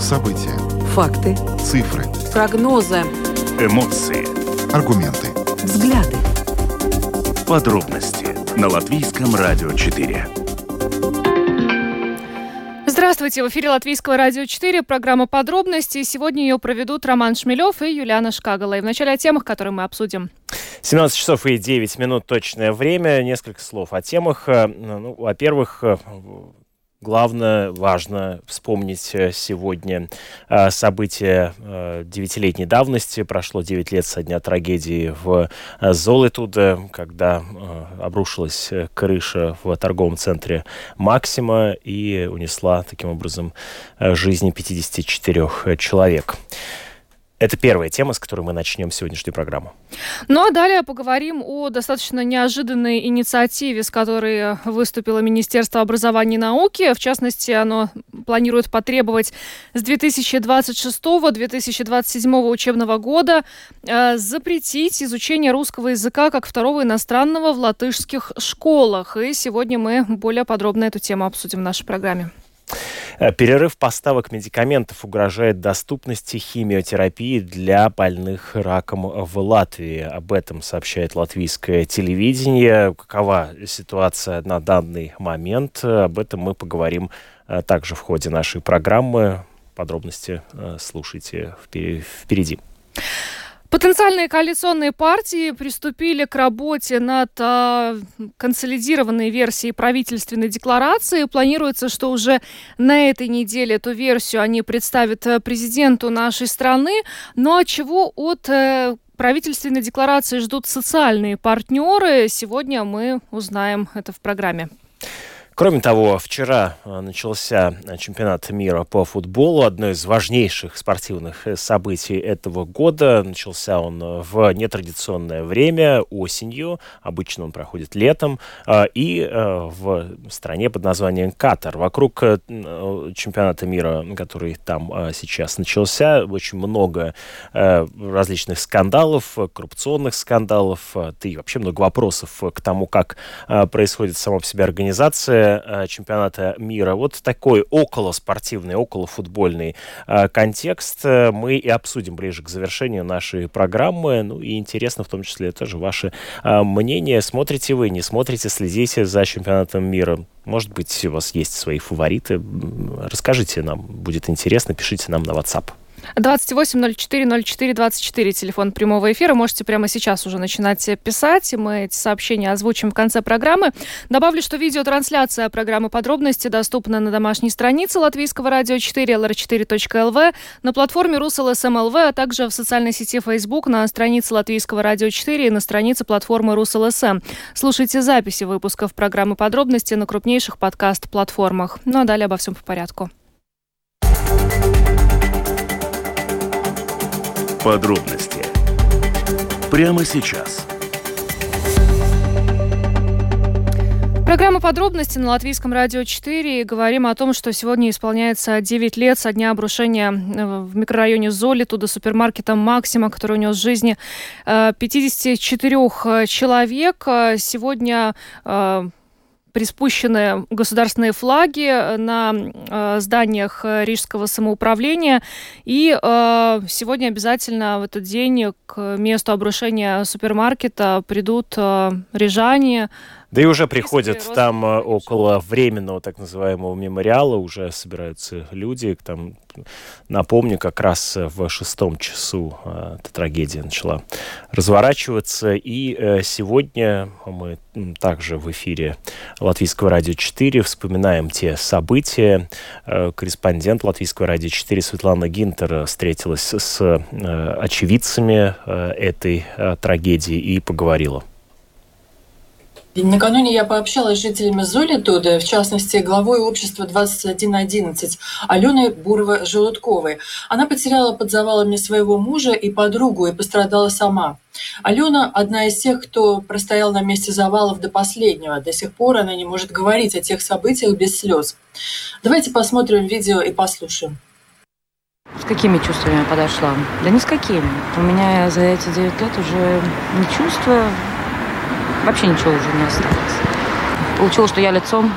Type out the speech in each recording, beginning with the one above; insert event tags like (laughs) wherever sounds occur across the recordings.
События. Факты. Цифры. Прогнозы. Эмоции. Аргументы. Взгляды. Подробности на Латвийском радио 4. Здравствуйте, в эфире Латвийского радио 4, программа «Подробности». Сегодня ее проведут Роман Шмелев и Юлиана Шкагала. И вначале о темах, которые мы обсудим. 17 часов и 9 минут точное время. Несколько слов о темах. Ну, во-первых, Главное, важно вспомнить э, сегодня э, события э, девятилетней давности. Прошло 9 лет со дня трагедии в Золотуде, когда обрушилась крыша в торговом центре «Максима» и унесла таким образом жизни 54 человек. Это первая тема, с которой мы начнем сегодняшнюю программу. Ну а далее поговорим о достаточно неожиданной инициативе, с которой выступило Министерство образования и науки. В частности, оно планирует потребовать с 2026-2027 учебного года э, запретить изучение русского языка как второго иностранного в латышских школах. И сегодня мы более подробно эту тему обсудим в нашей программе. Э, перерыв поставок медикаментов угрожает доступности химиотерапии для больных раком в Латвии. Об этом сообщает латвийское телевидение. Какова ситуация на данный момент? Об этом мы поговорим э, также в ходе нашей программы. Подробности э, слушайте впереди. Потенциальные коалиционные партии приступили к работе над э, консолидированной версией правительственной декларации. Планируется, что уже на этой неделе эту версию они представят э, президенту нашей страны. Но ну, а чего от э, правительственной декларации ждут социальные партнеры, сегодня мы узнаем это в программе. Кроме того, вчера э, начался э, чемпионат мира по футболу, одно из важнейших спортивных э, событий этого года. Начался он в нетрадиционное время, осенью. Обычно он проходит летом. И в стране под названием Катар. Вокруг чемпионата мира, который там сейчас начался, очень много различных скандалов, коррупционных скандалов, да и вообще много вопросов к тому, как происходит сама по себе организация Э, чемпионата мира. Вот такой около спортивный, около футбольный э, контекст э, мы и обсудим ближе к завершению нашей программы. Ну и интересно в том числе тоже ваше мнение. Смотрите вы, не смотрите, следите за чемпионатом мира. Может быть, у вас есть свои фавориты. Расскажите нам, будет интересно, пишите нам на WhatsApp. 28040424, телефон прямого эфира. Можете прямо сейчас уже начинать писать, мы эти сообщения озвучим в конце программы. Добавлю, что видеотрансляция программы «Подробности» доступна на домашней странице Латвийского радио 4, lr4.lv, на платформе РусЛСМЛВ, а также в социальной сети Facebook, на странице Латвийского радио 4 и на странице платформы РусЛСМ. Слушайте записи выпусков программы «Подробности» на крупнейших подкаст-платформах. Ну а далее обо всем по порядку. Подробности прямо сейчас. Программа «Подробности» на Латвийском радио 4. говорим о том, что сегодня исполняется 9 лет со дня обрушения э, в микрорайоне Золи, туда супермаркета «Максима», который унес жизни 54 э, человек. Сегодня э, приспущены государственные флаги на э, зданиях Рижского самоуправления. И э, сегодня обязательно в этот день к месту обрушения супермаркета придут э, рижане, да и уже приходят там э, около временного так называемого мемориала, уже собираются люди. Там, напомню, как раз в шестом часу э, эта трагедия начала разворачиваться. И э, сегодня мы также в эфире Латвийского радио 4 вспоминаем те события. Корреспондент Латвийского радио 4 Светлана Гинтер встретилась с очевидцами этой трагедии и поговорила. Накануне я пообщалась с жителями Золитуды, в частности, главой общества 2111 Аленой Бурова-Желудковой. Она потеряла под завалами своего мужа и подругу и пострадала сама. Алена – одна из тех, кто простоял на месте завалов до последнего. До сих пор она не может говорить о тех событиях без слез. Давайте посмотрим видео и послушаем. С какими чувствами я подошла? Да ни с какими. У меня за эти девять лет уже не чувства, вообще ничего уже не осталось. Получилось, что я лицом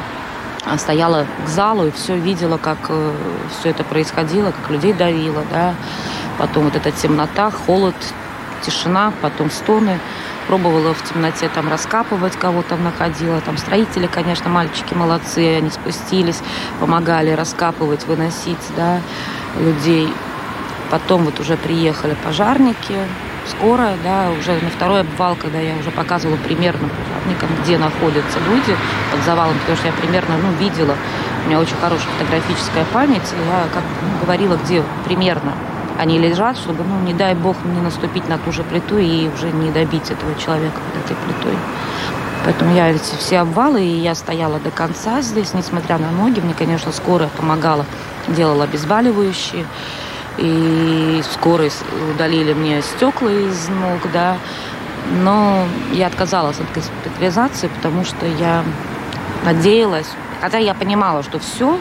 стояла к залу и все видела, как э, все это происходило, как людей давило, да. Потом вот эта темнота, холод, тишина, потом стоны. Пробовала в темноте там раскапывать, кого там находила. Там строители, конечно, мальчики молодцы, они спустились, помогали раскапывать, выносить, да, людей. Потом вот уже приехали пожарники, скорая, да, уже на второй обвал, когда я уже показывала примерно пожарникам, где находятся люди под завалом, потому что я примерно, ну, видела, у меня очень хорошая фотографическая память, и я как ну, говорила, где примерно они лежат, чтобы, ну, не дай бог, не наступить на ту же плиту и уже не добить этого человека под этой плитой. Поэтому я эти все обвалы, и я стояла до конца здесь, несмотря на ноги. Мне, конечно, скорая помогала, делала обезболивающие. И скорые удалили мне стекла из ног, да. Но я отказалась от госпитализации, потому что я надеялась, хотя я понимала, что все,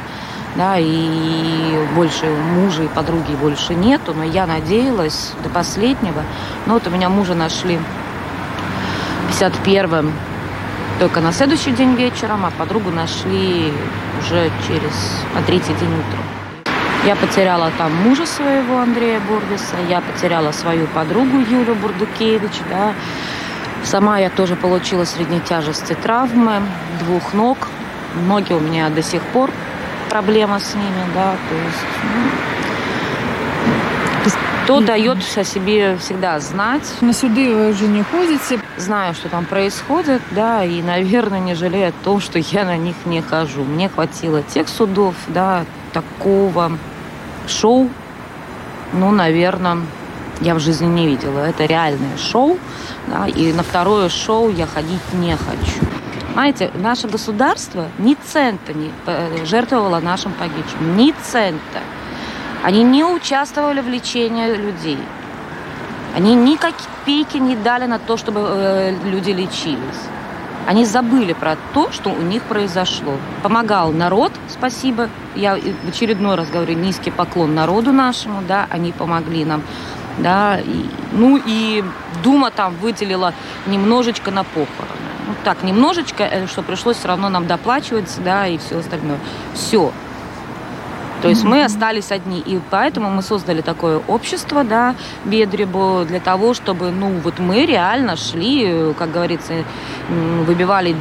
да, и больше мужа и подруги больше нету, но я надеялась до последнего. Но вот у меня мужа нашли 51-м только на следующий день вечером, а подругу нашли уже через, на третий день утром. Я потеряла там мужа своего, Андрея Бургиса, я потеряла свою подругу Юлю Бурдукевич, да. Сама я тоже получила средней тяжести травмы двух ног. Ноги у меня до сих пор проблема с ними, да, то есть, ну, кто дает о себе всегда знать. На суды вы уже не ходите? Знаю, что там происходит, да, и, наверное, не жалею о том, что я на них не хожу. Мне хватило тех судов, да, такого шоу, ну, наверное, я в жизни не видела. Это реальное шоу, да, и на второе шоу я ходить не хочу. Знаете, наше государство ни цента не э, жертвовало нашим погибшим. Ни цента. Они не участвовали в лечении людей. Они ни копейки не дали на то, чтобы э, люди лечились. Они забыли про то, что у них произошло. Помогал народ, спасибо. Я в очередной раз говорю, низкий поклон народу нашему, да, они помогли нам. Да, и, ну и Дума там выделила немножечко на похороны ну, так, немножечко, э, что пришлось все равно нам доплачивать, да, и все остальное. Все. То есть мы остались одни. И поэтому мы создали такое общество, да, Бедребу, для того, чтобы, ну, вот мы реально шли, как говорится, выбивали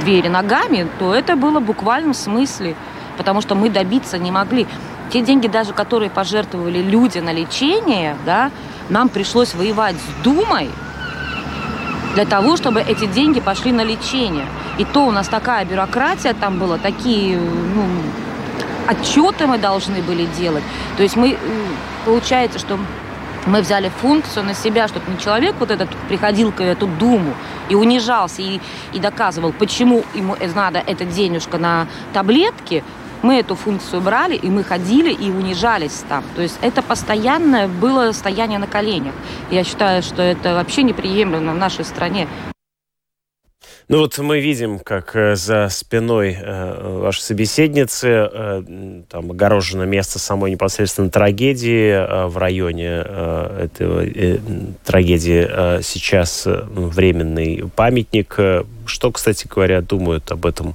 двери ногами, то это было буквально в смысле, потому что мы добиться не могли. Те деньги даже, которые пожертвовали люди на лечение, да, нам пришлось воевать с Думой, для того, чтобы эти деньги пошли на лечение. И то у нас такая бюрократия там была, такие ну, отчеты мы должны были делать. То есть мы, получается, что мы взяли функцию на себя, чтобы не человек вот этот приходил к эту думу и унижался, и, и доказывал, почему ему надо эта денежка на таблетки, мы эту функцию брали, и мы ходили и унижались там. То есть это постоянное было стояние на коленях. Я считаю, что это вообще неприемлемо в нашей стране. Ну вот мы видим, как э, за спиной э, вашей собеседницы э, там огорожено место самой непосредственно трагедии в районе этого трагедии сейчас временный памятник. Что, кстати говоря, думают об этом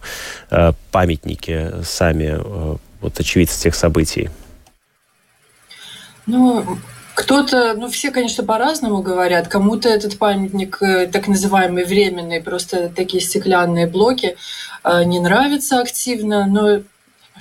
памятнике сами вот очевидцы тех событий? Ну, кто-то, ну все, конечно, по-разному говорят. Кому-то этот памятник, э, так называемый временный, просто такие стеклянные блоки, э, не нравится активно, но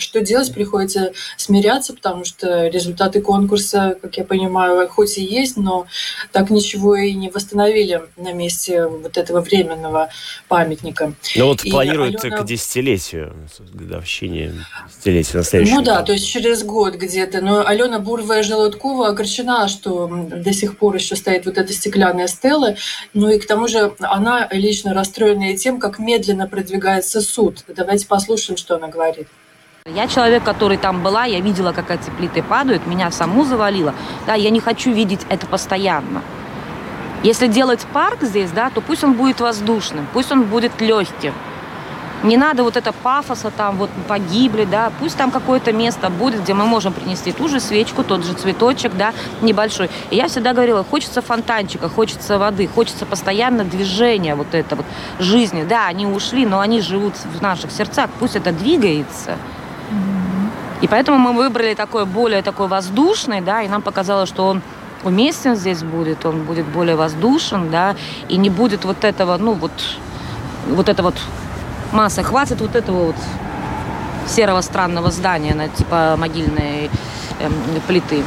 что делать? Приходится смиряться, потому что результаты конкурса, как я понимаю, хоть и есть, но так ничего и не восстановили на месте вот этого временного памятника. Ну вот и планируют Алена... к десятилетию, годовщине десятилетия на следующий Ну да, то есть через год где-то. Но Алена Бурвая Желудкова огорчена, что до сих пор еще стоит вот эта стеклянная стела. Ну и к тому же она лично расстроена и тем, как медленно продвигается суд. Давайте послушаем, что она говорит. Я человек, который там была, я видела, как эти плиты падают, меня саму завалило. Да, я не хочу видеть это постоянно. Если делать парк здесь, да, то пусть он будет воздушным, пусть он будет легким. Не надо вот это пафоса, там вот погибли, да, пусть там какое-то место будет, где мы можем принести ту же свечку, тот же цветочек, да, небольшой. И я всегда говорила, хочется фонтанчика, хочется воды, хочется постоянно движения вот это вот жизни. Да, они ушли, но они живут в наших сердцах, пусть это двигается. И поэтому мы выбрали такой более такой воздушный, да, и нам показалось, что он уместен здесь будет, он будет более воздушен, да, и не будет вот этого, ну вот, вот это вот масса, хватит вот этого вот серого странного здания, на, типа могильной эм, плиты.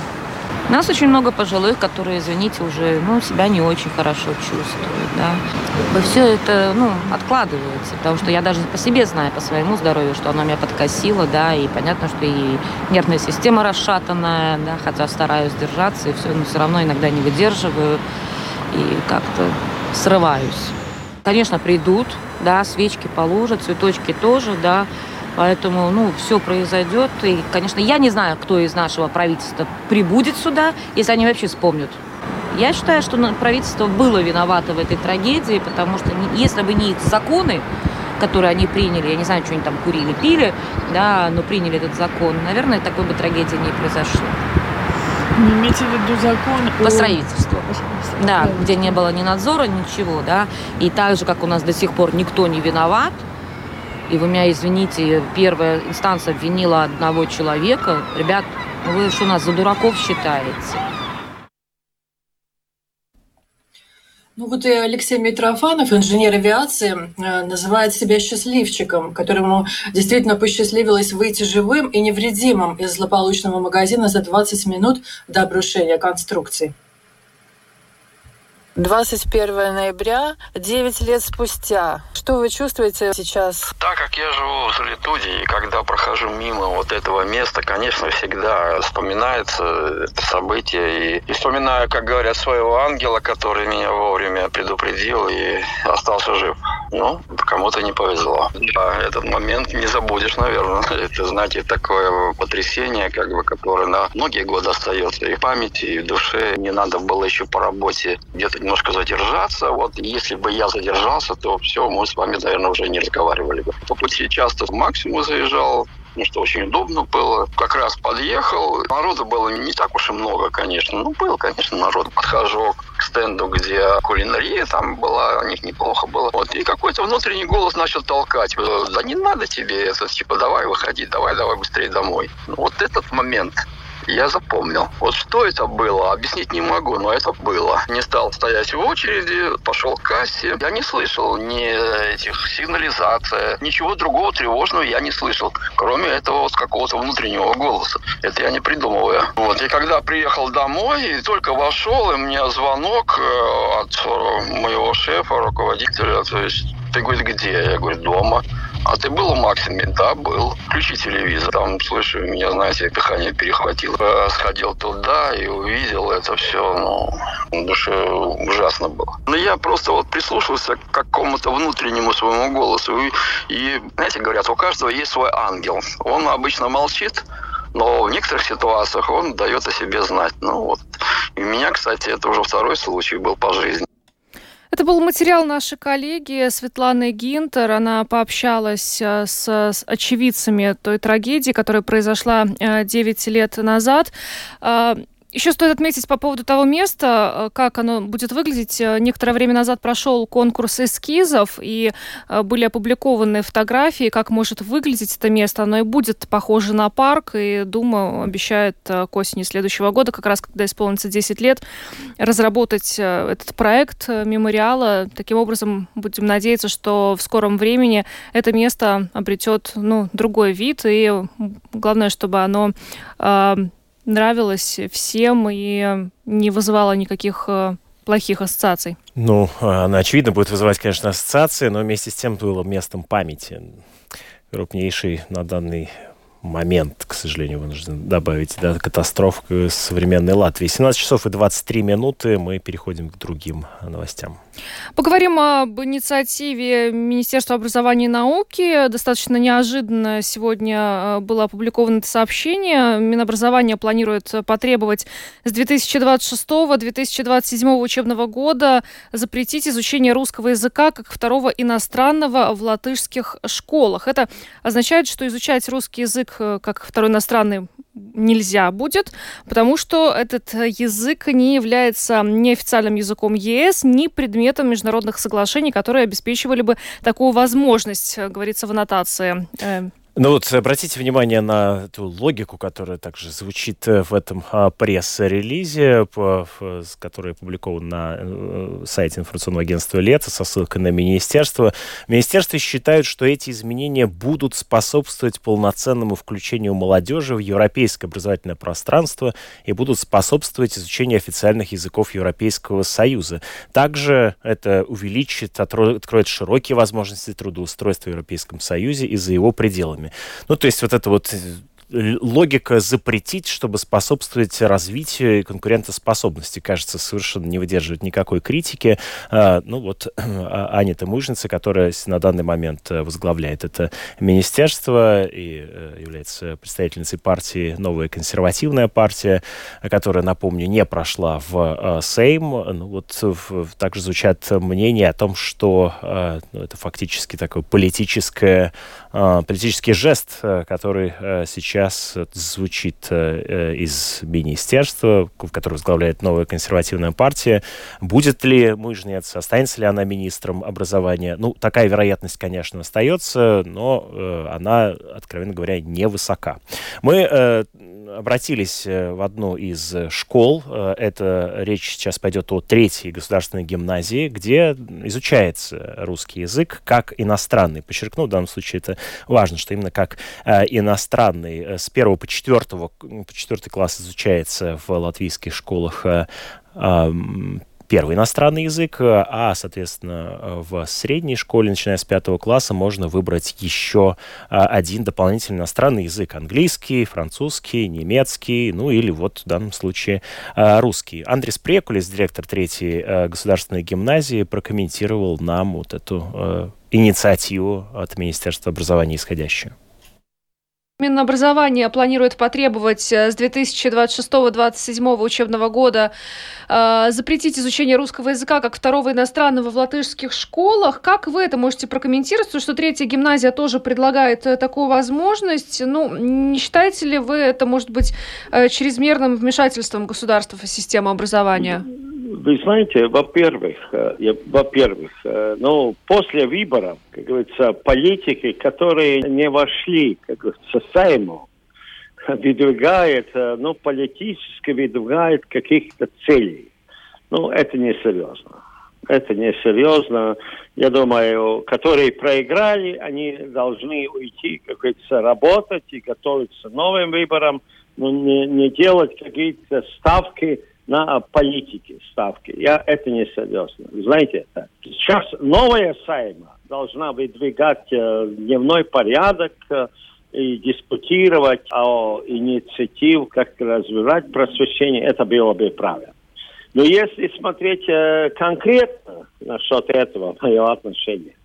Нас очень много пожилых, которые, извините, уже ну, себя не очень хорошо чувствуют. Да. Все это ну, откладывается, потому что я даже по себе знаю, по своему здоровью, что оно меня подкосило, да, и понятно, что и нервная система расшатанная, да, хотя стараюсь держаться, и все, но все равно иногда не выдерживаю и как-то срываюсь. Конечно, придут, да, свечки положат, цветочки тоже, да, Поэтому, ну, все произойдет. И, конечно, я не знаю, кто из нашего правительства прибудет сюда, если они вообще вспомнят. Я считаю, что правительство было виновато в этой трагедии, потому что если бы не их законы, которые они приняли, я не знаю, что они там курили, пили, да, но приняли этот закон, наверное, такой бы трагедии не произошло. Не имеете в виду закон по строительству. Да, где не было ни надзора, ничего, да. И так же, как у нас до сих пор никто не виноват, и вы меня извините, первая инстанция обвинила одного человека. Ребят, ну вы что нас за дураков считаете? Ну вот и Алексей Митрофанов, инженер авиации, э, называет себя счастливчиком, которому действительно посчастливилось выйти живым и невредимым из злополучного магазина за 20 минут до обрушения конструкции. 21 ноября, 9 лет спустя. Что вы чувствуете сейчас? Так как я живу в Солитуде, и когда прохожу мимо вот этого места, конечно, всегда вспоминается это событие. И, и вспоминаю, как говорят, своего ангела, который меня вовремя предупредил и остался жив. Ну, кому-то не повезло. Да, этот момент не забудешь, наверное. (laughs) Это, знаете, такое потрясение, как бы, которое на многие годы остается и в памяти, и в душе. Не надо было еще по работе где-то немножко задержаться. Вот если бы я задержался, то все, мы с вами, наверное, уже не разговаривали бы. По пути часто максимум заезжал, потому что очень удобно было. Как раз подъехал. Народу было не так уж и много, конечно. Ну, был, конечно, народ. Подхожу к стенду, где кулинария там была, у них неплохо было. Вот. И какой-то внутренний голос начал толкать. Да не надо тебе это, типа, давай выходи, давай, давай быстрее домой. Ну, вот этот момент я запомнил. Вот что это было, объяснить не могу, но это было. Не стал стоять в очереди, пошел к кассе. Я не слышал ни этих сигнализаций, ничего другого тревожного я не слышал, кроме этого вот какого-то внутреннего голоса. Это я не придумываю. Вот. И когда приехал домой, только вошел, и меня звонок э, от моего шефа, руководителя, то есть ты, говорит, где? Я говорю, дома. А ты был у Максиме? Да, был. Включи телевизор. Там, слышу, меня, знаете, дыхание перехватило. Э, сходил туда и увидел это все. Ну, душе ужасно было. Но я просто вот прислушался к какому-то внутреннему своему голосу. И, и, знаете, говорят, у каждого есть свой ангел. Он обычно молчит, но в некоторых ситуациях он дает о себе знать. Ну вот. И у меня, кстати, это уже второй случай был по жизни. Это был материал нашей коллеги Светланы Гинтер. Она пообщалась э, с, очевидцами той трагедии, которая произошла 9 э, лет назад. Еще стоит отметить по поводу того места, э, как оно будет выглядеть. Э, некоторое время назад прошел конкурс эскизов, и э, были опубликованы фотографии, как может выглядеть это место. Оно и будет похоже на парк, и Дума обещает к осени следующего года, как раз когда исполнится 10 лет, разработать этот проект мемориала. Таким образом, будем надеяться, что в скором времени это место обретет ну, другой вид, и главное, чтобы оно нравилось всем и не вызывало никаких э, плохих ассоциаций. Ну, она, очевидно, будет вызывать, конечно, ассоциации, но вместе с тем было местом памяти. Крупнейший на данный момент, к сожалению, вынужден добавить, да, катастроф современной Латвии. 17 часов и 23 минуты. Мы переходим к другим новостям. Поговорим об инициативе Министерства образования и науки. Достаточно неожиданно сегодня э, было опубликовано это сообщение. Минобразование планирует потребовать с 2026-2027 учебного года запретить изучение русского языка как второго иностранного в латышских школах. Это означает, что изучать русский язык э, как второй иностранный нельзя будет, потому что этот язык не является неофициальным языком ЕС, ни предметом международных соглашений, которые обеспечивали бы такую возможность, говорится в аннотации. Ну вот обратите внимание на эту логику, которая также звучит э, в этом а, пресс-релизе, который опубликован на э, сайте информационного агентства «Лето» со ссылкой на министерство. Министерство считают, что эти изменения будут способствовать полноценному включению молодежи в европейское образовательное пространство и будут способствовать изучению официальных языков Европейского Союза. Также это увеличит, откроет широкие возможности трудоустройства в Европейском Союзе и за его пределами. Ну, то есть вот это вот логика запретить, чтобы способствовать развитию и конкурентоспособности, кажется, совершенно не выдерживает никакой критики. А, ну вот (clears throat) а, Анита Мужница, которая на данный момент э, возглавляет это министерство и э, является представительницей партии «Новая консервативная партия», которая, напомню, не прошла в э, Сейм. Ну вот также звучат мнения о том, что ну, это фактически такой политическое, политический жест, который сейчас сейчас звучит э, из министерства, которое возглавляет новая консервативная партия. Будет ли Мыжнец, останется ли она министром образования? Ну, такая вероятность, конечно, остается, но э, она, откровенно говоря, невысока. Мы э, обратились в одну из школ. Это речь сейчас пойдет о третьей государственной гимназии, где изучается русский язык как иностранный. Подчеркну, в данном случае это важно, что именно как иностранный с 1 по 4, по 4 класс изучается в латвийских школах э, первый иностранный язык, а, соответственно, в средней школе, начиная с пятого класса, можно выбрать еще один дополнительный иностранный язык. Английский, французский, немецкий, ну или вот в данном случае русский. Андрес Прекулис, директор третьей э, государственной гимназии, прокомментировал нам вот эту э, инициативу от Министерства образования исходящую. Минобразование планирует потребовать э, с 2026-2027 учебного года э, запретить изучение русского языка как второго иностранного в латышских школах. Как вы это можете прокомментировать? Потому что третья гимназия тоже предлагает э, такую возможность. Ну, не считаете ли вы это, может быть, э, чрезмерным вмешательством государства в систему образования? Вы знаете, во-первых, э, во-первых, э, ну, после выборов, как говорится, политики, которые не вошли, как говорится, в Сейму, выдвигает, э, ну, политически выдвигает каких-то целей. Ну, это несерьезно. Это несерьезно. Я думаю, которые проиграли, они должны уйти, как говорится, работать и готовиться к новым выборам, но не, не делать какие-то ставки на политике ставки. Я это не серьезно. Знаете, сейчас новая сайма должна выдвигать э, дневной порядок э, и дискутировать о инициативе, как развивать просвещение, это было бы правильно. Но если смотреть э, конкретно насчет этого, мое отношение,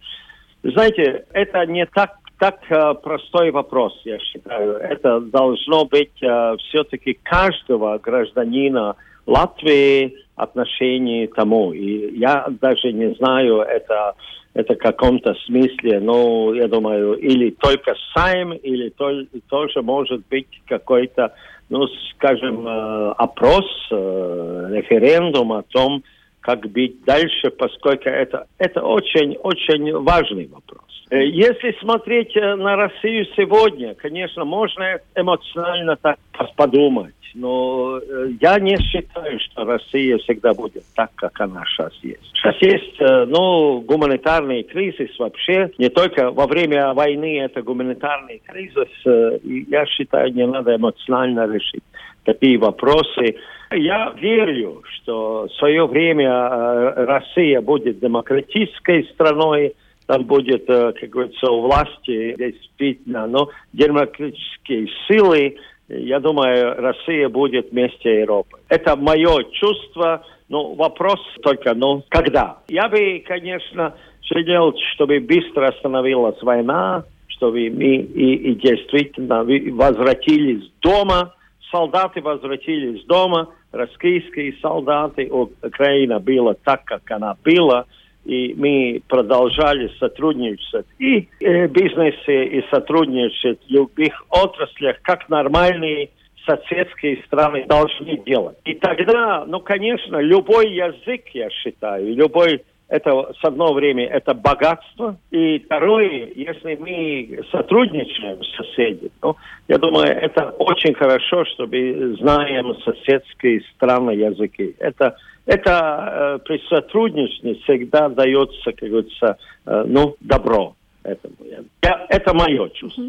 знаете, это не так так э, простой вопрос, я считаю. Это должно быть э, все-таки каждого гражданина Латвии отношении тому. И я даже не знаю, это, это в каком-то смысле, но я думаю, или только сайм, или то, тоже может быть какой-то, ну, скажем, э, опрос, э, референдум о том, как быть дальше, поскольку это, это очень-очень важный вопрос. Э, если смотреть на Россию сегодня, конечно, можно эмоционально так подумать но э, я не считаю, что Россия всегда будет так, как она сейчас есть. Сейчас есть, э, ну, гуманитарный кризис вообще. Не только во время войны это гуманитарный кризис. Э, я считаю, не надо эмоционально решить такие вопросы. Я верю, что в свое время Россия будет демократической страной, там будет, как говорится, у власти действительно, но демократические силы, я думаю, Россия будет вместе Европы. Это мое чувство, ну, вопрос только, ну, когда? Я бы, конечно, хотел, чтобы быстро остановилась война, чтобы мы и, и действительно возвратились дома, солдаты возвратились дома, российские солдаты, Украина была так, как она была, и мы продолжали сотрудничать и э, бизнесе, и сотрудничать в любых отраслях, как нормальные соседские страны должны делать. И тогда, ну, конечно, любой язык, я считаю, любой это с одно время это богатство, и второе, если мы сотрудничаем с соседями, ну, я думаю, это очень хорошо, чтобы знаем соседские страны языки. Это это э, при сотрудничестве всегда дается, как говорится, э, ну, добро этому. Я, это мое чувство.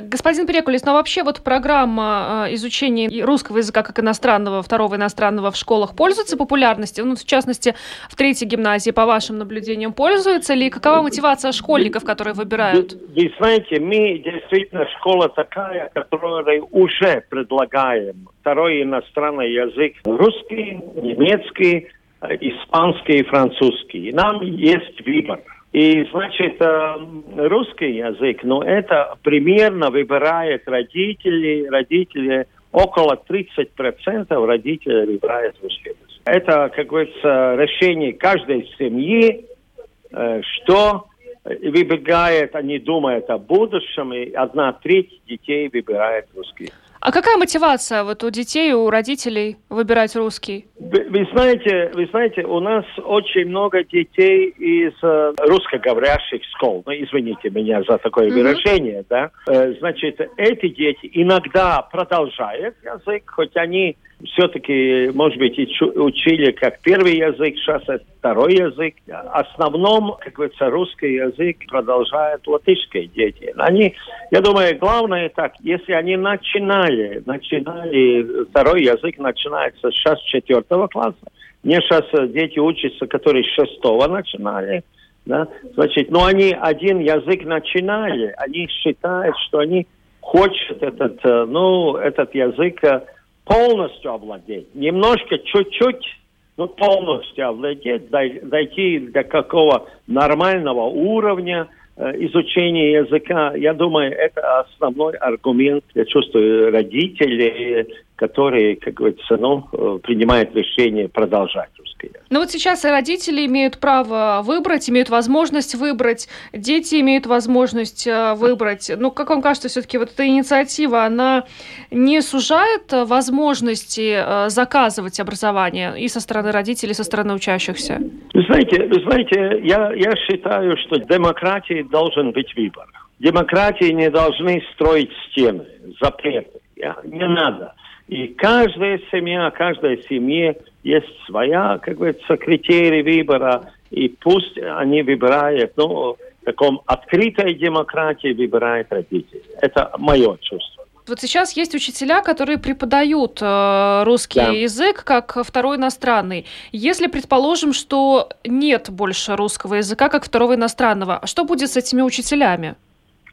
Господин Перекулис, но вообще вот программа э, изучения русского языка как иностранного, второго иностранного в школах пользуется популярностью? Ну, в частности, в третьей гимназии, по вашим наблюдениям, пользуется ли? Какова мотивация школьников, которые выбирают? Вы, вы знаете, мы действительно школа такая, которая уже предлагаем второй иностранный язык. Русский, немецкий, э, испанский и французский. Нам есть выбор. И, значит, э, русский язык, ну, это примерно выбирает родители, родители, около 30% родителей выбирают русский язык. Это, как говорится, решение каждой семьи, э, что выбегает, они думают о будущем, и одна треть детей выбирает русский язык. А какая мотивация вот у детей, у родителей выбирать русский? Вы, вы знаете, вы знаете, у нас очень много детей из э, русскоговорящих школ. Ну, извините меня за такое mm-hmm. выражение, да. Э, значит, эти дети иногда продолжают язык, хоть они все-таки, может быть, учили как первый язык, сейчас это второй язык. В основном, как говорится, русский язык продолжают латышские дети. Они, я думаю, главное так, если они начинали, начинали, второй язык начинается сейчас четвертого класса. Мне сейчас дети учатся, которые с шестого начинали. Да? Значит, но они один язык начинали, они считают, что они хотят этот, э, ну, этот язык э, полностью овладеть, немножко, чуть-чуть, ну, полностью овладеть, дойти до какого нормального уровня э, изучения языка, я думаю, это основной аргумент, я чувствую, родителей, которые, как говорится, ну, э, принимают решение продолжать русский язык. Ну вот сейчас и родители имеют право выбрать, имеют возможность выбрать, дети имеют возможность э, выбрать. Ну, как вам кажется, все-таки вот эта инициатива, она не сужает возможности э, заказывать образование и со стороны родителей, и со стороны учащихся? Вы знаете, вы знаете, я, я считаю, что демократии должен быть выбор. Демократии не должны строить стены, запреты. Не надо. И каждая семья, каждая семье есть своя, как говорится, критерий выбора, и пусть они выбирают, ну, в таком открытой демократии выбирают родители. Это мое чувство. Вот сейчас есть учителя, которые преподают э, русский да. язык как второй иностранный. Если предположим, что нет больше русского языка как второго иностранного, что будет с этими учителями?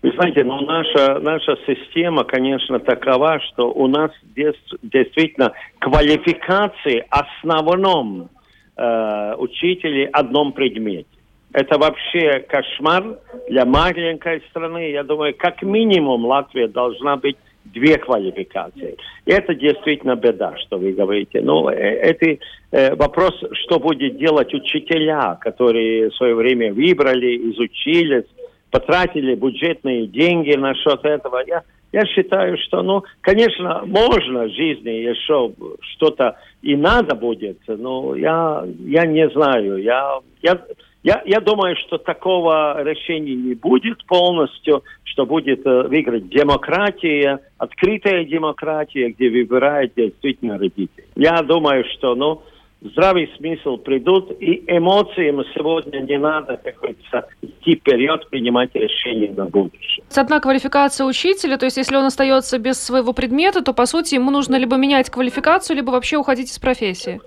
Вы знаете, ну наша, наша система, конечно, такова, что у нас действительно квалификации основном э, учителей одном предмете. Это вообще кошмар для маленькой страны. Я думаю, как минимум Латвия должна быть две квалификации. И это действительно беда, что вы говорите. Но э, это э, вопрос, что будет делать учителя, которые в свое время выбрали, изучились, потратили бюджетные деньги насчет этого. Я, я считаю, что, ну, конечно, можно в жизни еще что-то и надо будет, но я, я не знаю. Я, я, я, я думаю, что такого решения не будет полностью, что будет э, выиграть демократия, открытая демократия, где выбирает действительно родители. Я думаю, что, ну, здравый смысл придут, и эмоциям сегодня не надо, как говорится, идти вперед, принимать решения на будущее. Одна квалификация учителя, то есть если он остается без своего предмета, то, по сути, ему нужно либо менять квалификацию, либо вообще уходить из профессии.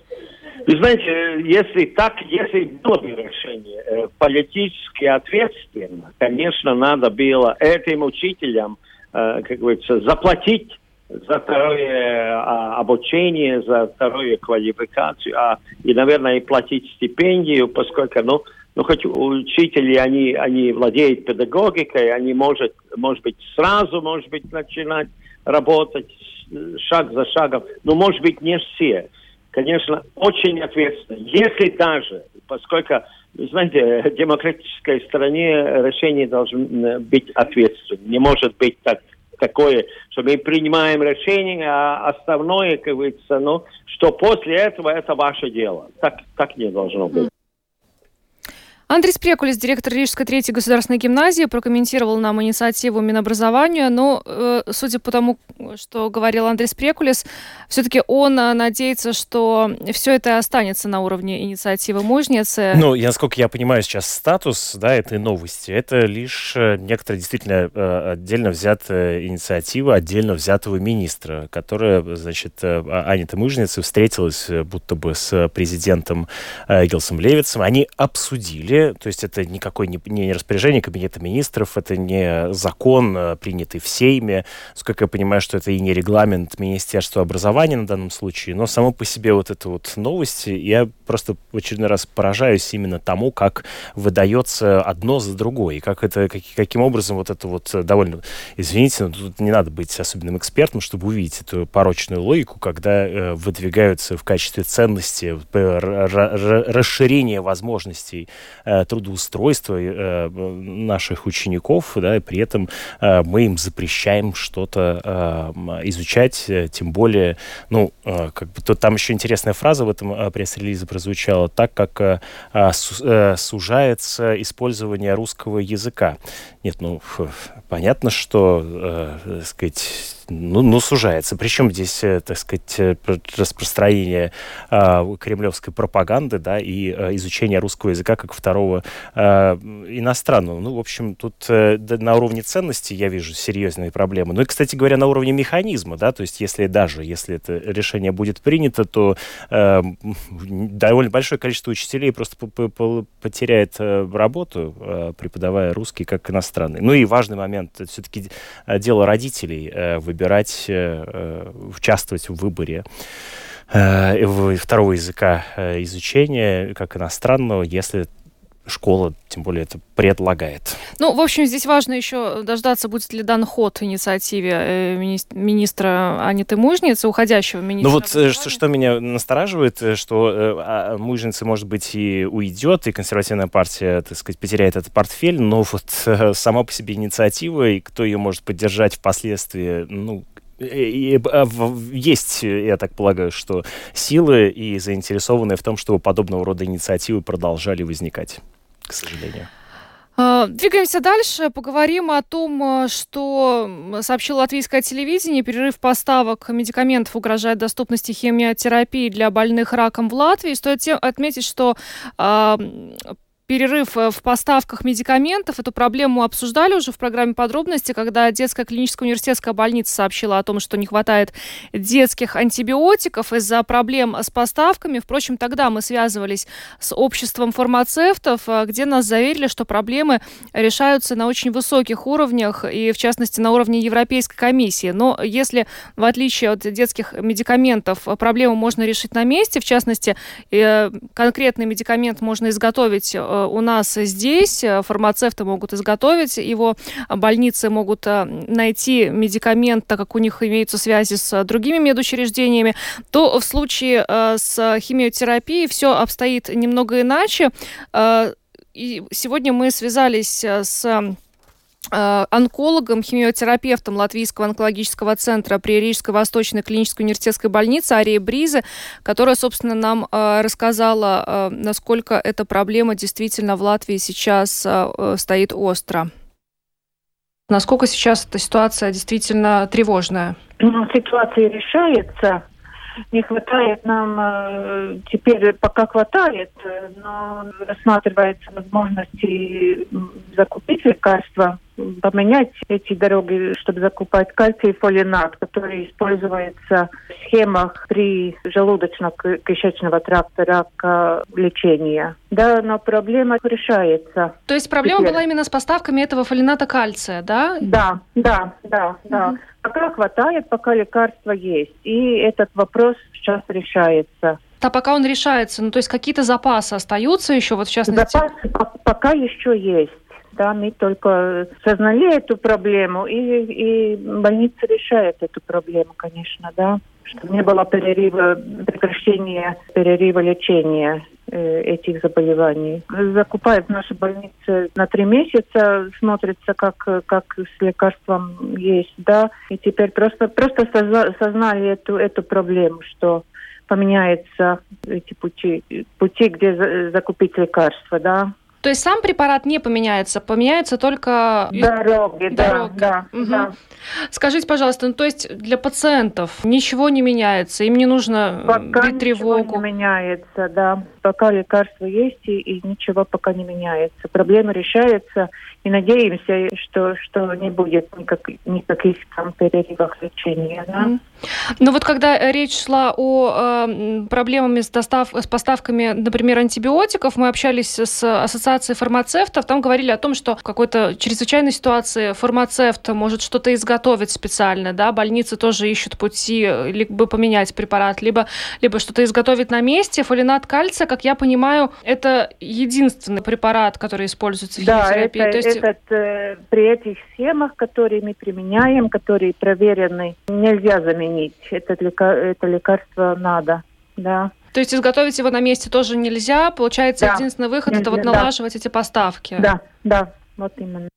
Вы знаете, если так, если было бы решение э, политически ответственно, конечно, надо было этим учителям, э, как говорится, заплатить за второе а, обучение, за вторую квалификацию, а, и, наверное, и платить стипендию, поскольку, ну, ну, хоть учители, они, они владеют педагогикой, они может, может быть, сразу, может быть, начинать работать шаг за шагом, но, может быть, не все. Конечно, очень ответственно. Если даже, поскольку, знаете, в демократической стране решение должно быть ответственным. Не может быть так такое, что мы принимаем решение, а основное, как говорится, ну, что после этого это ваше дело. Так, так не должно быть. Андрей Спрекулис, директор Рижской третьей государственной гимназии, прокомментировал нам инициативу Минобразования, но, э, судя по тому, что говорил Андрей Спрекулис, все-таки он э, надеется, что все это останется на уровне инициативы мужницы. Ну, я, насколько я понимаю сейчас статус да, этой новости, это лишь э, некоторая действительно отдельно взятая инициатива отдельно взятого министра, которая, значит, Анита Мужница встретилась будто бы с президентом Гилсом Левицем. Они обсудили деле, то есть это никакой не, не распоряжение Кабинета министров, это не закон, э, принятый в Сейме, сколько я понимаю, что это и не регламент Министерства образования на данном случае, но само по себе вот эта вот новость, я просто в очередной раз поражаюсь именно тому, как выдается одно за другое, и как это, как, каким образом вот это вот довольно, извините, но тут не надо быть особенным экспертом, чтобы увидеть эту порочную логику, когда э, выдвигаются в качестве ценности расширение возможностей Э, трудоустройства э, наших учеников, да, и при этом э, мы им запрещаем что-то изучать, тем более, ну, как бы, то, там еще интересная фраза в этом пресс-релизе прозвучала, так как сужается использование русского языка. Нет, ну, понятно, что, так сказать, ну, ну, сужается. Причем здесь, э, так сказать, э, распространение э, кремлевской пропаганды, да, и э, изучение русского языка как второго э, иностранного. Ну, в общем, тут э, на уровне ценностей я вижу серьезные проблемы. Ну и, кстати говоря, на уровне механизма, да, то есть если даже, если это решение будет принято, то э, довольно большое количество учителей просто потеряет э, работу, э, преподавая русский как иностранный. Ну и важный момент, это все-таки дело родителей э, выбирать, э, э, участвовать в выборе э, второго языка изучения как иностранного, если школа, тем более, это предлагает. Ну, в общем, здесь важно еще дождаться, будет ли дан ход инициативе министра Аниты Мужницы, уходящего министра. Ну вот что, что меня настораживает, что э, Мужницы, может быть, и уйдет, и консервативная партия, так сказать, потеряет этот портфель, но вот э, сама по себе инициатива, и кто ее может поддержать впоследствии, ну, а, есть, я так полагаю, что силы и заинтересованные в том, чтобы подобного рода инициативы продолжали возникать, к сожалению. А, двигаемся дальше. Поговорим о том, что сообщило латвийское телевидение. Перерыв поставок медикаментов угрожает доступности химиотерапии для больных раком в Латвии. Стоит отметить, что а, перерыв э, в поставках медикаментов. Эту проблему обсуждали уже в программе подробности, когда детская клиническая университетская больница сообщила о том, что не хватает детских антибиотиков из-за проблем с поставками. Впрочем, тогда мы связывались с обществом фармацевтов, э, где нас заверили, что проблемы решаются на очень высоких уровнях и, в частности, на уровне Европейской комиссии. Но если, в отличие от детских медикаментов, проблему можно решить на месте, в частности, э, конкретный медикамент можно изготовить у нас здесь. Э, фармацевты могут изготовить его, больницы могут э, найти медикамент, так как у них имеются связи с другими медучреждениями, то в случае с химиотерапией все обстоит немного иначе. И сегодня мы связались с Э, онкологом, химиотерапевтом Латвийского онкологического центра при Рижской Восточной клинической университетской больнице Ария Бризе, которая, собственно, нам э, рассказала, э, насколько эта проблема действительно в Латвии сейчас стоит остро. Насколько сейчас эта ситуация действительно тревожная? Ну, ситуация решается. Не хватает нам, теперь пока хватает, но рассматривается возможности закупить лекарства поменять эти дороги, чтобы закупать кальций фолинат, который используется в схемах при желудочно-кишечного тракта рака лечения. Да, но проблема решается. То есть проблема Теперь. была именно с поставками этого фолината кальция, да? Да, да, да, да. Угу. Пока хватает, пока лекарства есть. И этот вопрос сейчас решается. А пока он решается, ну то есть какие-то запасы остаются еще, вот в частности? Запасы пока еще есть. Да, мы только сознали эту проблему, и, и больница решает эту проблему, конечно, да, чтобы не было перерыва, прекращения перерыва лечения этих заболеваний. Закупают в нашей больнице на три месяца, смотрится, как, как с лекарством есть, да, и теперь просто, просто сознали эту, эту проблему, что поменяются эти пути, пути, где закупить лекарства, да. То есть сам препарат не поменяется, поменяется только дороги, дорога. да, да, угу. да. Скажите, пожалуйста, ну то есть для пациентов ничего не меняется, им не нужно пока бить тревогу? Не меняется, да. Пока лекарства есть и, и ничего пока не меняется. Проблема решается и надеемся, что что не будет никак, никаких там перерывов лечения. Да? Mm. Ну вот когда речь шла о э, проблемах с, достав, с поставками, например, антибиотиков, мы общались с ассоциацией фармацевтов, там говорили о том, что в какой-то чрезвычайной ситуации фармацевт может что-то изготовить специально, да, больницы тоже ищут пути либо поменять препарат, либо, либо что-то изготовить на месте. Фолинат кальция, как я понимаю, это единственный препарат, который используется в да, химиотерапии. Это, То есть... этот, э, при этих схемах, которые мы применяем, которые проверены, нельзя заменить. Это, это лекарство надо, да. То есть изготовить его на месте тоже нельзя. Получается, да. единственный выход нельзя, это вот налаживать да. эти поставки. Да, да, вот именно.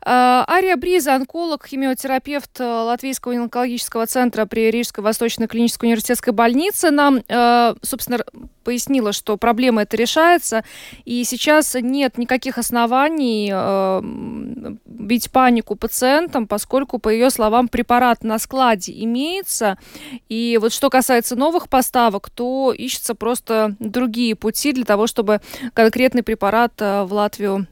А, Ария Бриза, онколог, химиотерапевт э, Латвийского онкологического центра при Рижской Восточной клинической университетской больнице, нам, э, собственно, пояснила, что проблема эта решается, и сейчас нет никаких оснований э, бить панику пациентам, поскольку, по ее словам, препарат на складе имеется, и вот что касается новых поставок, то ищутся просто другие пути для того, чтобы конкретный препарат в Латвию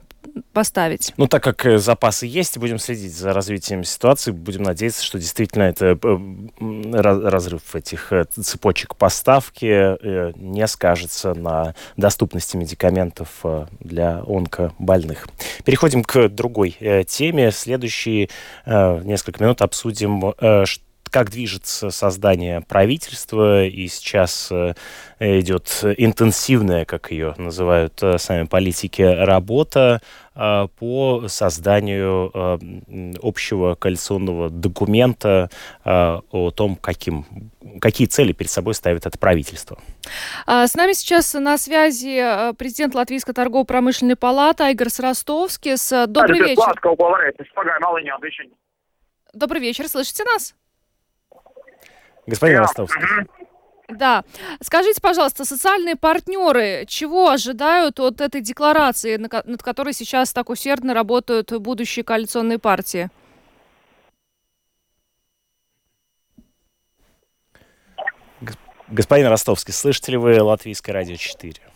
поставить. Ну, так как э, запасы есть, будем следить за развитием ситуации, будем надеяться, что действительно это э, разрыв этих э, цепочек поставки не скажется на доступности медикаментов для онкобольных. Переходим к другой теме. Следующие несколько минут обсудим, что как движется создание правительства, и сейчас э, идет интенсивная, как ее называют э, сами политики, работа э, по созданию общего коалиционного документа о том, каким, какие цели перед собой ставит это правительство. А, с нами сейчас на связи президент Латвийской торгово-промышленной палаты Айгор Ростовский. Добрый вечер. Добрый вечер, слышите нас? Господин Ростовский. Да. Скажите, пожалуйста, социальные партнеры чего ожидают от этой декларации, над которой сейчас так усердно работают будущие коалиционные партии? Господин Ростовский, слышите ли вы Латвийское радио 4?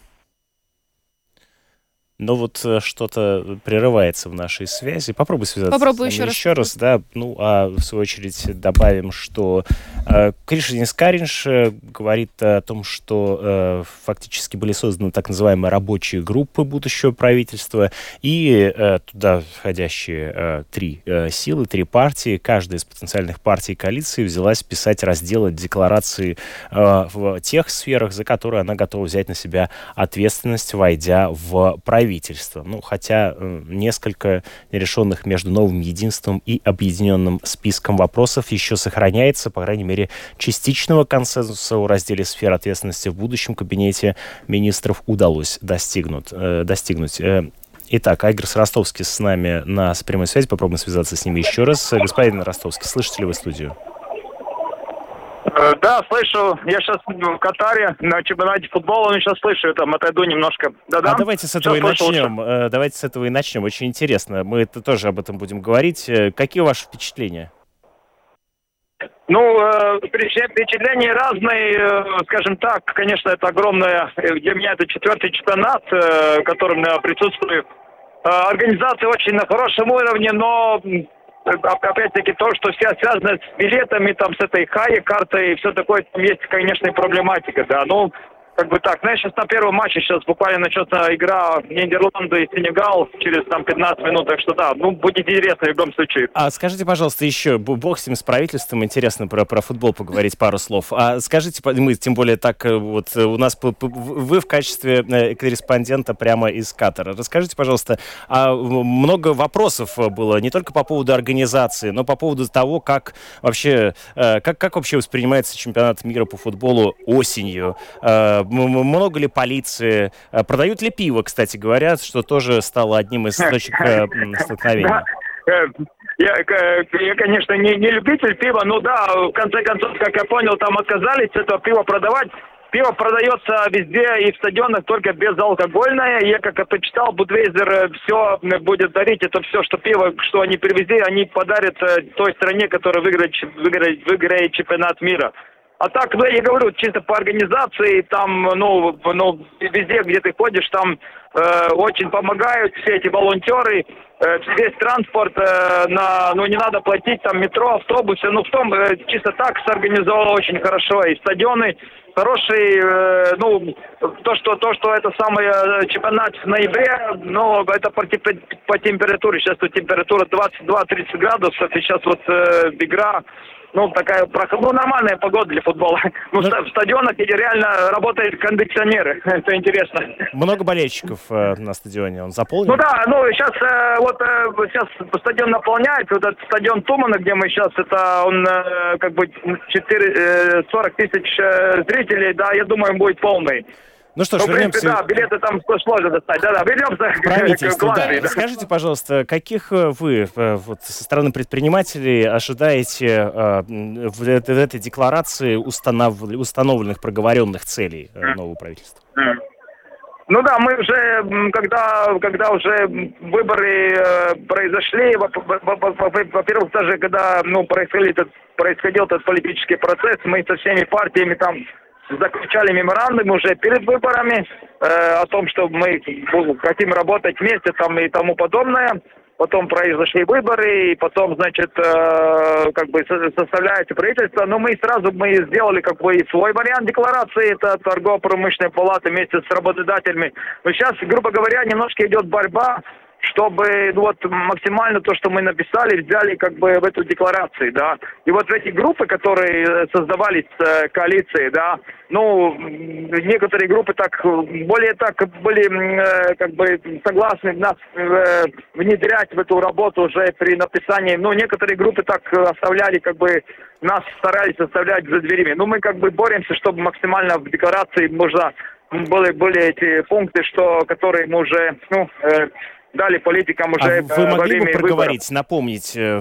Но вот э, что-то прерывается в нашей связи. Попробуй связаться Попробую еще раз. еще раз. Да, ну, а в свою очередь добавим, что э, Кришинис Каринш э, говорит о том, что э, фактически были созданы так называемые рабочие группы будущего правительства, и э, туда входящие э, три э, силы, три партии, каждая из потенциальных партий коалиции взялась писать разделы декларации э, в тех сферах, за которые она готова взять на себя ответственность, войдя в правительство правительства. Ну, хотя э, несколько нерешенных между новым единством и объединенным списком вопросов еще сохраняется, по крайней мере, частичного консенсуса о разделе сфер ответственности в будущем кабинете министров удалось достигнуть. Э, достигнуть. Э, итак, Айгерс Ростовский с нами на прямой связи. Попробуем связаться с ним еще раз. Господин Ростовский, слышите ли вы студию? Э, да, слышу. Я сейчас в Катаре на чемпионате футбола, но сейчас слышу, там отойду немножко. Да-да. А давайте с этого сейчас и начнем. Лучше. Э, давайте с этого и начнем. Очень интересно. Мы это тоже об этом будем говорить. Э, какие ваши впечатления? Ну, впечатления разные, скажем так. Конечно, это огромное, для меня это четвертый чемпионат, в котором я присутствую организация очень на хорошем уровне, но опять-таки то, что все связано с билетами, там, с этой хай картой и все такое, там есть, конечно, проблематика, да. Ну, как бы так. Знаешь, сейчас на первом матче сейчас буквально начнется игра Нидерланды и Сенегал через там 15 минут, так что да, ну, будет интересно в любом случае. А скажите, пожалуйста, еще, бог с ним, с правительством, интересно про, про футбол поговорить пару слов. А скажите, мы тем более так, э, вот э, у нас, вы в качестве э, корреспондента прямо из Катара. Расскажите, пожалуйста, а много вопросов было не только по поводу организации, но по поводу того, как вообще, как, как вообще воспринимается чемпионат мира по футболу осенью, много ли полиции? Э, продают ли пиво, кстати, говорят, что тоже стало одним из точек э, столкновения? Э, я, я, конечно, не, не любитель пива, но да, в конце концов, как я понял, там отказались это пиво продавать. Пиво продается везде и в стадионах только безалкогольное. Я как это читал, Будвейзер все будет дарить. Это все, что пиво, что они привезли, они подарят той стране, которая выиграет, выиграет, выиграет чемпионат мира. А так, ну, я говорю, чисто по организации, там, ну, ну везде, где ты ходишь, там э, очень помогают все эти волонтеры, э, весь транспорт, э, на, ну, не надо платить, там, метро, автобусы, ну, в том, э, чисто так сорганизовало очень хорошо, и стадионы хорошие, э, ну, то, что, то, что это самый э, чемпионат в ноябре, ну, это по, по температуре, сейчас тут температура 22-30 градусов, и сейчас вот э, игра ну, такая, ну, нормальная погода для футбола. (laughs) Ну, Но... в стадионах, реально работают кондиционеры. (laughs) Это интересно. Много болельщиков э, на стадионе, он заполнен? Ну да, ну, сейчас э, вот э, сейчас стадион наполняется, вот этот стадион Тумана, где мы сейчас, это он э, как бы 4, э, 40 тысяч э, зрителей, да, я думаю, будет полный. Ну что ж, ну, вернемся... Принципе, да, билеты там сложно достать. Да-да, вернемся к, к главной. Да. Скажите, пожалуйста, каких э, вы э, вот, со стороны предпринимателей ожидаете э, в, в этой декларации установ... установленных, проговоренных целей э, нового правительства? Ну да, мы уже, когда, когда уже выборы э, произошли, во-первых, даже когда ну, происходил, этот, происходил этот политический процесс, мы со всеми партиями там заключали меморандум уже перед выборами э, о том, что мы хотим работать вместе там и тому подобное. Потом произошли выборы, и потом, значит, э, как бы составляется правительство. Но мы сразу мы сделали как бы свой вариант декларации. Это торгово-промышленная палата вместе с работодателями. Но сейчас, грубо говоря, немножко идет борьба чтобы ну, вот максимально то, что мы написали, взяли как бы в эту декларацию, да. И вот в эти группы, которые э, создавались э, коалиции, да, ну, некоторые группы так, более так были э, как бы согласны нас э, внедрять в эту работу уже при написании, ну, некоторые группы так оставляли как бы нас старались оставлять за дверями. Ну, мы как бы боремся, чтобы максимально в декларации можно были, были эти пункты, что, которые мы уже, ну, э, дали политикам уже а Вы э, могли бы проговорить, выборов. напомнить, э,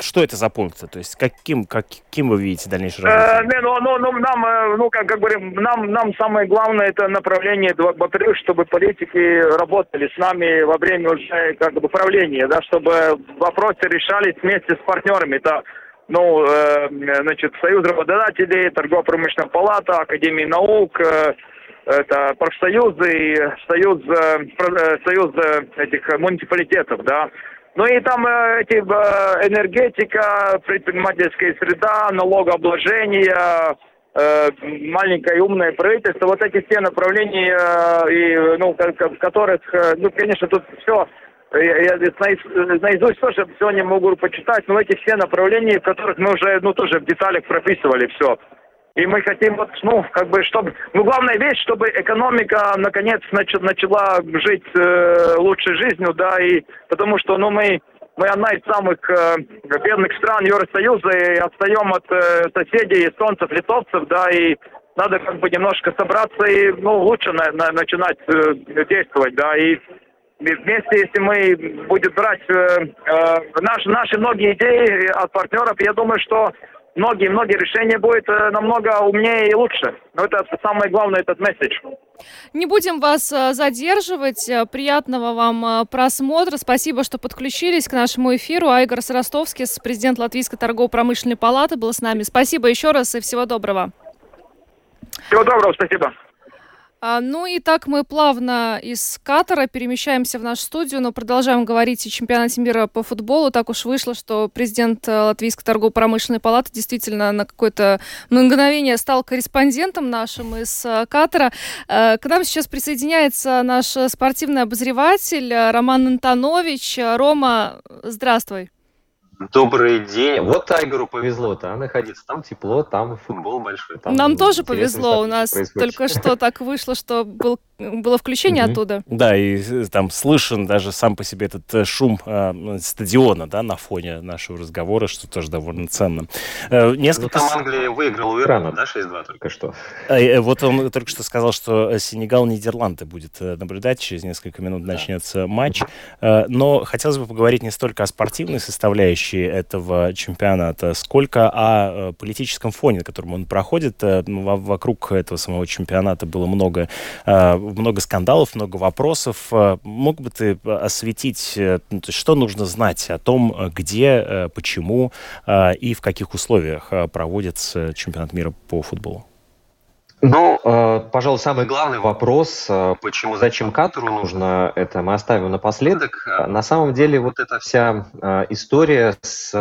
что это за пункты? То есть каким, каким вы видите дальнейшее развитие? Э, не, ну, ну, ну, нам, э, ну, как, как говорим, нам, нам самое главное это направление, во-первых, чтобы политики работали с нами во время уже как бы правления, да, чтобы вопросы решались вместе с партнерами. Это ну, э, значит, Союз работодателей, Торгово-промышленная палата, Академия наук, э, это профсоюзы, союз, э, э, союз э, этих муниципалитетов, да. Ну и там эти энергетика, предпринимательская среда, налогообложение, маленькое умное правительство, вот эти все направления, и, ну, в которых, ну, конечно, тут все я наизусть тоже все не могу почитать, но эти все направления, в которых мы уже, ну, тоже в деталях прописывали все. И мы хотим вот, ну, как бы, чтобы... Ну, главная вещь, чтобы экономика, наконец, нач, начала жить э, лучшей жизнью, да, и потому что, ну, мы, мы одна из самых э, бедных стран Евросоюза и отстаем от э, соседей, эстонцев, литовцев, да, и надо как бы немножко собраться и, ну, лучше на, на, начинать э, действовать, да, и вместе, если мы будем брать э, э, наши, наши многие идеи от партнеров, я думаю, что многие-многие решения будет э, намного умнее и лучше. Но это самое главное, этот месседж. Не будем вас э, задерживать. Э, приятного вам просмотра. Спасибо, что подключились к нашему эфиру. Айгор Ростовский, президент Латвийской торгово-промышленной палаты, был с нами. Спасибо еще раз и всего доброго. Всего доброго, спасибо. А, ну и так мы плавно из Катара перемещаемся в нашу студию, но продолжаем говорить о чемпионате мира по футболу. Так уж вышло, что президент э, Латвийской торгово-промышленной палаты действительно на какое-то мгновение стал корреспондентом нашим из э, Катара. Э, к нам сейчас присоединяется наш спортивный обозреватель Роман Антонович. Рома, здравствуй. Добрый день. Вот Тайгеру повезло-то, а находиться там тепло, там футбол большой. Там Нам тоже повезло, у нас происходит. только что (laughs) так вышло, что был было включение mm-hmm. оттуда. Да, и э, там слышен даже сам по себе этот э, шум э, стадиона, да, на фоне нашего разговора, что тоже довольно ценно. Э, несколько... Ну, там Англия выиграла у Ирана, да, 6-2 только что. Э, э, вот он только что сказал, что Сенегал-Нидерланды будет наблюдать, через несколько минут начнется матч. Э, но хотелось бы поговорить не столько о спортивной составляющей этого чемпионата, сколько о политическом фоне, на котором он проходит. Вокруг этого самого чемпионата было много много скандалов, много вопросов. Э, мог бы ты осветить, э, ну, что нужно знать о том, где, э, почему и в каких условиях проводится чемпионат мира по футболу? Ну, пожалуй, самый главный вопрос, почему, зачем Катару нужно это, мы оставим напоследок. На самом деле, вот эта вся история с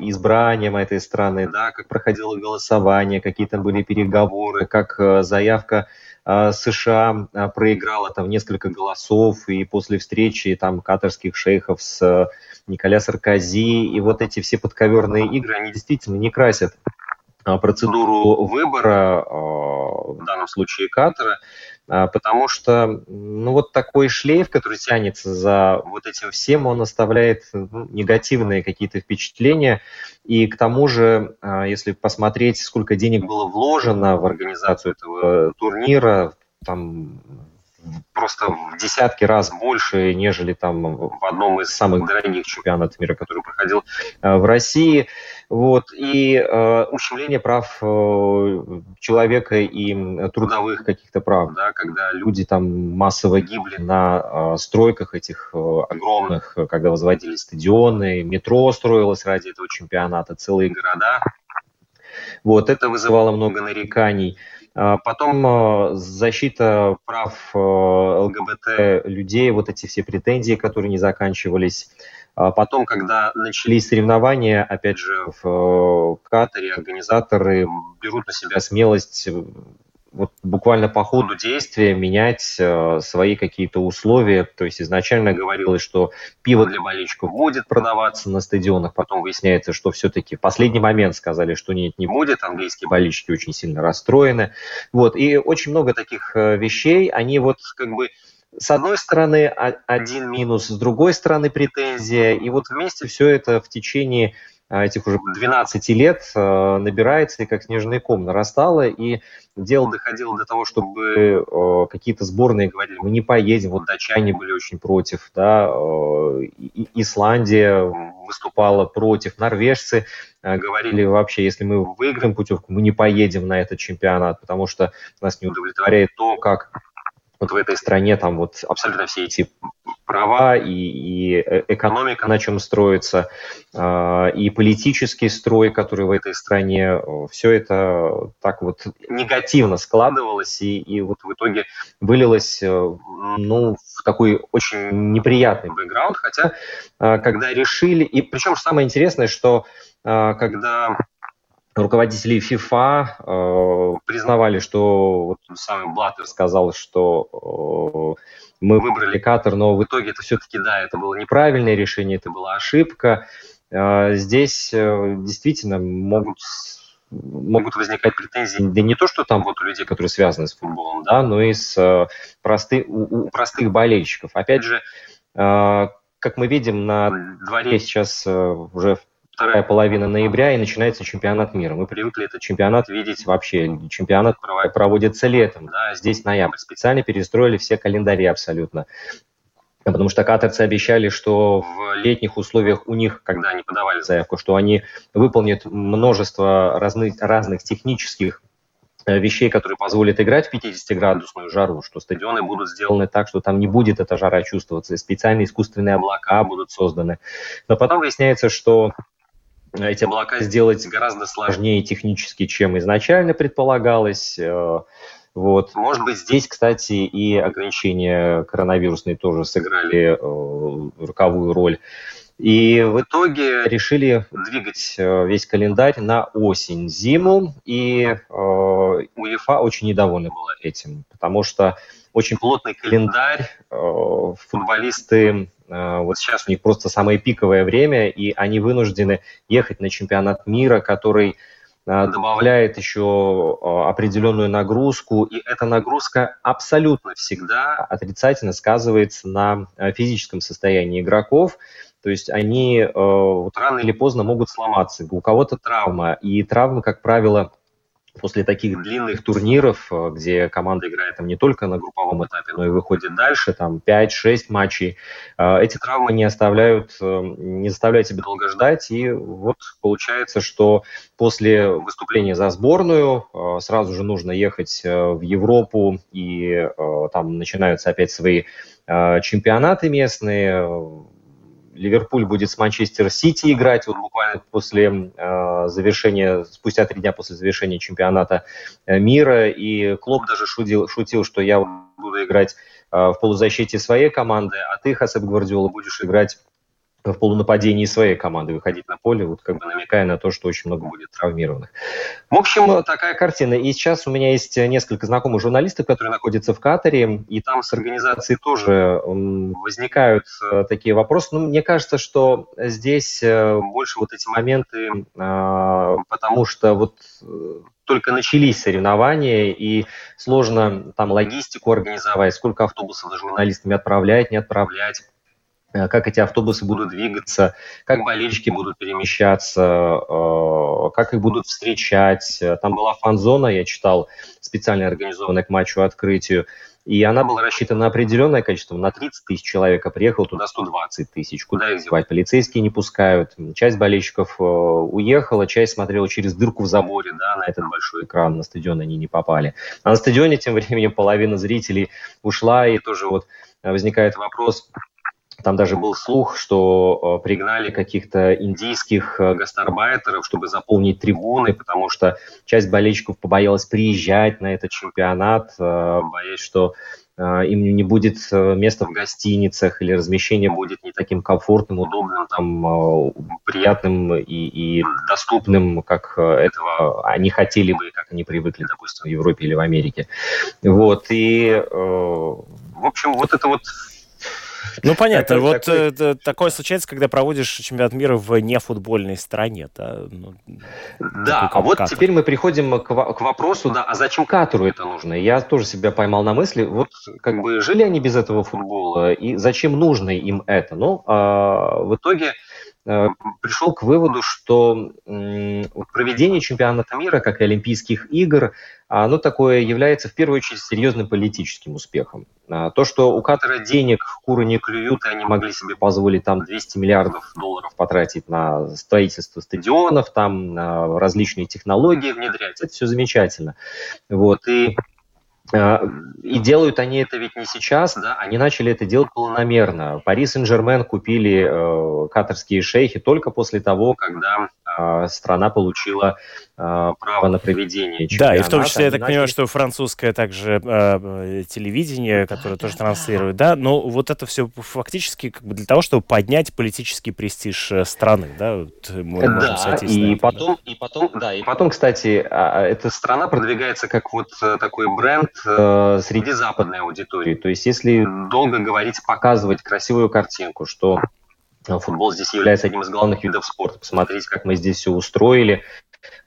избранием этой страны, да, как проходило голосование, какие там были переговоры, как заявка США проиграла там несколько голосов, и после встречи там катарских шейхов с э, Николя Саркози, и вот эти все подковерные игры, они действительно не красят процедуру выбора, в данном случае Катара, а, потому что ну, вот такой шлейф, который тянется за вот этим всем, он оставляет ну, негативные какие-то впечатления. И к тому же, а, если посмотреть, сколько денег было вложено в организацию этого турнира, там просто в десятки раз больше, нежели там в одном из самых дорогих чемпионатов мира, который проходил а, в России. Вот, и э, ущемление прав э, человека и трудовых каких-то прав, да, когда люди там массово гибли на э, стройках этих э, огромных, когда возводили стадионы, метро строилось ради этого чемпионата, целые города. Вот, это вызывало много нареканий. Потом э, защита прав э, ЛГБТ людей, вот эти все претензии, которые не заканчивались. А потом, когда начались соревнования, опять же, в Катаре организаторы берут на себя смелость вот буквально по ходу действия менять э, свои какие-то условия. То есть изначально говорилось, что пиво для болельщиков будет продаваться на стадионах, потом выясняется, что все-таки в последний момент сказали, что нет, не будет. Английские болельщики очень сильно расстроены. Вот. И очень много таких вещей, они вот как бы с одной стороны один минус, с другой стороны претензия, и вот вместе все это в течение этих уже 12 лет а, набирается и как снежный ком нарастало, и дело доходило до того, чтобы а, какие-то сборные говорили, мы не поедем, вот датчане были очень против, да, Исландия выступала против, норвежцы говорили вообще, если мы выиграем путевку, мы не поедем на этот чемпионат, потому что нас не удовлетворяет то, как вот в этой стране там вот абсолютно все эти права и, и э, экономика, на чем строится, а, и политический строй, который в этой стране, все это так вот негативно складывалось и, и вот в итоге вылилось э, ну, в такой очень неприятный бэкграунд, хотя а, когда решили, и причем самое интересное, что а, когда руководители FIFA э, признавали, что вот сам Блаттер сказал, что э, мы выбрали Катар, но в итоге это все-таки, да, это было неправильное решение, это была ошибка. Э, здесь э, действительно могут могут возникать претензии, да не то, что там вот у людей, которые связаны с футболом, да, но и с э, просты, у, у простых болельщиков. Опять же, э, как мы видим, на дворе сейчас э, уже вторая половина ноября и начинается чемпионат мира. Мы привыкли этот чемпионат видеть вообще. Чемпионат проводится летом, да, здесь ноябрь. Специально перестроили все календари абсолютно. Потому что катарцы обещали, что в летних условиях у них, когда они подавали заявку, что они выполнят множество разных, разных технических э, вещей, которые позволят играть в 50-градусную жару, что стадионы будут сделаны так, что там не будет эта жара чувствоваться, специальные искусственные облака будут созданы. Но потом выясняется, что эти облака сделать гораздо сложнее технически, чем изначально предполагалось. Э, Вот. Может быть, здесь, кстати, и ограничения коронавирусные тоже сыграли э, роковую роль. И в итоге решили двигать э, весь календарь на осень-зиму, и э, УЕФА очень недовольна была этим, потому что очень плотный календарь, э, футболисты, вот сейчас у них просто самое пиковое время, и они вынуждены ехать на чемпионат мира, который э, добавляет еще определенную нагрузку, и эта нагрузка абсолютно всегда отрицательно сказывается на физическом состоянии игроков. То есть они вот рано или поздно могут сломаться. У кого-то травма. И травмы, как правило, после таких длинных турниров, э, где команда играет там не только на групповом этапе, но и выходит дальше, там 5-6 матчей, э, эти травмы не оставляют, не заставляют себя долго ждать, и вот получается, что после выступления за сборную сразу же нужно ехать в Европу, и там начинаются опять свои чемпионаты местные, Ливерпуль будет с Манчестер Сити играть вот буквально после э, завершения, спустя три дня после завершения чемпионата э, мира. И Клоп даже шутил, шутил что я буду играть э, в полузащите своей команды, а ты, Хасеп Гвардиола, будешь играть в полунападении своей команды выходить на поле, вот как бы намекая на то, что очень много будет травмированных. В общем, такая картина. И сейчас у меня есть несколько знакомых журналистов, которые находятся в Катаре, и там с организацией тоже возникают э, такие вопросы. Но мне кажется, что здесь э, больше вот эти моменты, э, потому что вот только начались соревнования, и сложно там логистику организовать, сколько автобусов за журналистами отправлять, не отправлять как эти автобусы будут двигаться, как болельщики будут перемещаться, э, как их будут встречать. Там была фан-зона, я читал, специально организованная к матчу открытию, и она была рассчитана на определенное количество, на 30 тысяч человек, а приехало туда 120 тысяч. Куда их девать? Полицейские не пускают. Часть болельщиков э, уехала, часть смотрела через дырку в заборе, да, на этот большой экран, на стадион они не попали. А на стадионе тем (laughs) временем половина зрителей ушла, и тоже вот возникает вопрос, там даже был слух, что э, пригнали каких-то индийских э, гастарбайтеров, чтобы заполнить трибуны, потому что часть болельщиков побоялась приезжать на этот чемпионат, э, боясь, что им не будет места в гостиницах или размещение будет не таким комфортным, удобным, там, приятным и, и доступным, как этого они хотели бы, как они привыкли, допустим, в Европе или в Америке. Вот, и, в общем, вот это вот ну, понятно. Такой, вот такой... Э, такое случается, когда проводишь чемпионат мира в нефутбольной стране. Да, ну, да а вот Катар. теперь мы приходим к, к вопросу, да, а зачем Катару это нужно? Я тоже себя поймал на мысли, вот как бы жили они без этого футбола, и зачем нужно им это? Ну, а, в итоге пришел к выводу, что проведение чемпионата мира, как и Олимпийских игр, оно такое является в первую очередь серьезным политическим успехом. А, то, что у Катара денег куры не клюют, и они могли себе позволить там 200 миллиардов долларов потратить на строительство стадионов, там на различные технологии внедрять, это все замечательно. Вот. И и делают они это ведь не сейчас, да, они начали это делать планомерно. Пари Сен-Жермен купили э, катарские шейхи только после того, когда страна получила э, право на проведение чемпионата. Да, и в том числе, я так понимаю, что французское также э, телевидение, которое тоже транслирует, да, но вот это все фактически как бы для того, чтобы поднять политический престиж э, страны, да, вот мы да, и потом, да. и потом, да, и потом, кстати, а, эта страна продвигается как вот э, такой бренд э, среди западной аудитории. То есть, если долго говорить, показывать красивую картинку, что футбол здесь является одним из главных видов спорта, посмотрите, как мы здесь все устроили,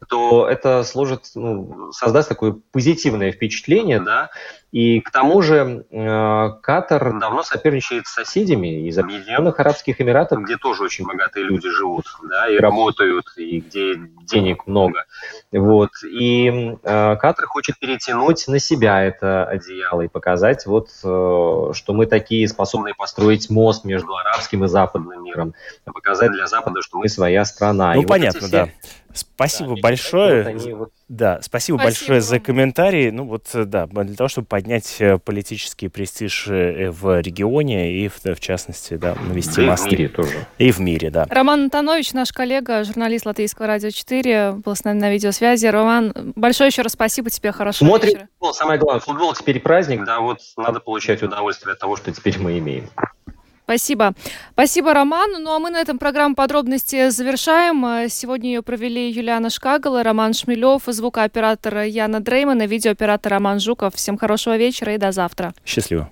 то это сложит, ну, создаст такое позитивное впечатление, да, и к тому же э, Катар давно соперничает с соседями из Объединенных Арабских Эмиратов, где тоже очень богатые люди живут, да, и работают, и где денег много, вот, и э, Катар хочет перетянуть на себя это одеяло и показать, вот, э, что мы такие способные построить мост между арабским и западным миром, показать для Запада, что мы своя страна. Ну, и понятно, вот все... да. Спасибо да, большое. Вот они вот Да, спасибо, спасибо большое за комментарий. Ну вот, э, да, для того, чтобы поднять э, политический престиж э, в регионе и, в, в частности, да, навести и мосты. в мире тоже. И в мире, да. Роман Антонович, наш коллега, журналист Латвийского радио 4, был с нами на видеосвязи. Роман, большое еще раз спасибо тебе, хорошего Смотрим вечера. футбол, самое главное, футбол теперь праздник, да, вот надо получать удовольствие от того, что теперь мы имеем. Спасибо. Спасибо, Роман. Ну а мы на этом программу подробности завершаем. Сегодня ее провели Юлиана Шкагала, Роман Шмелев, звукооператор Яна Дрейман и видеооператор Роман Жуков. Всем хорошего вечера и до завтра. Счастливо.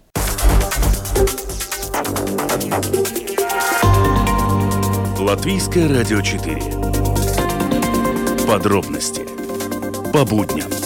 Латвийское радио 4. Подробности по будням.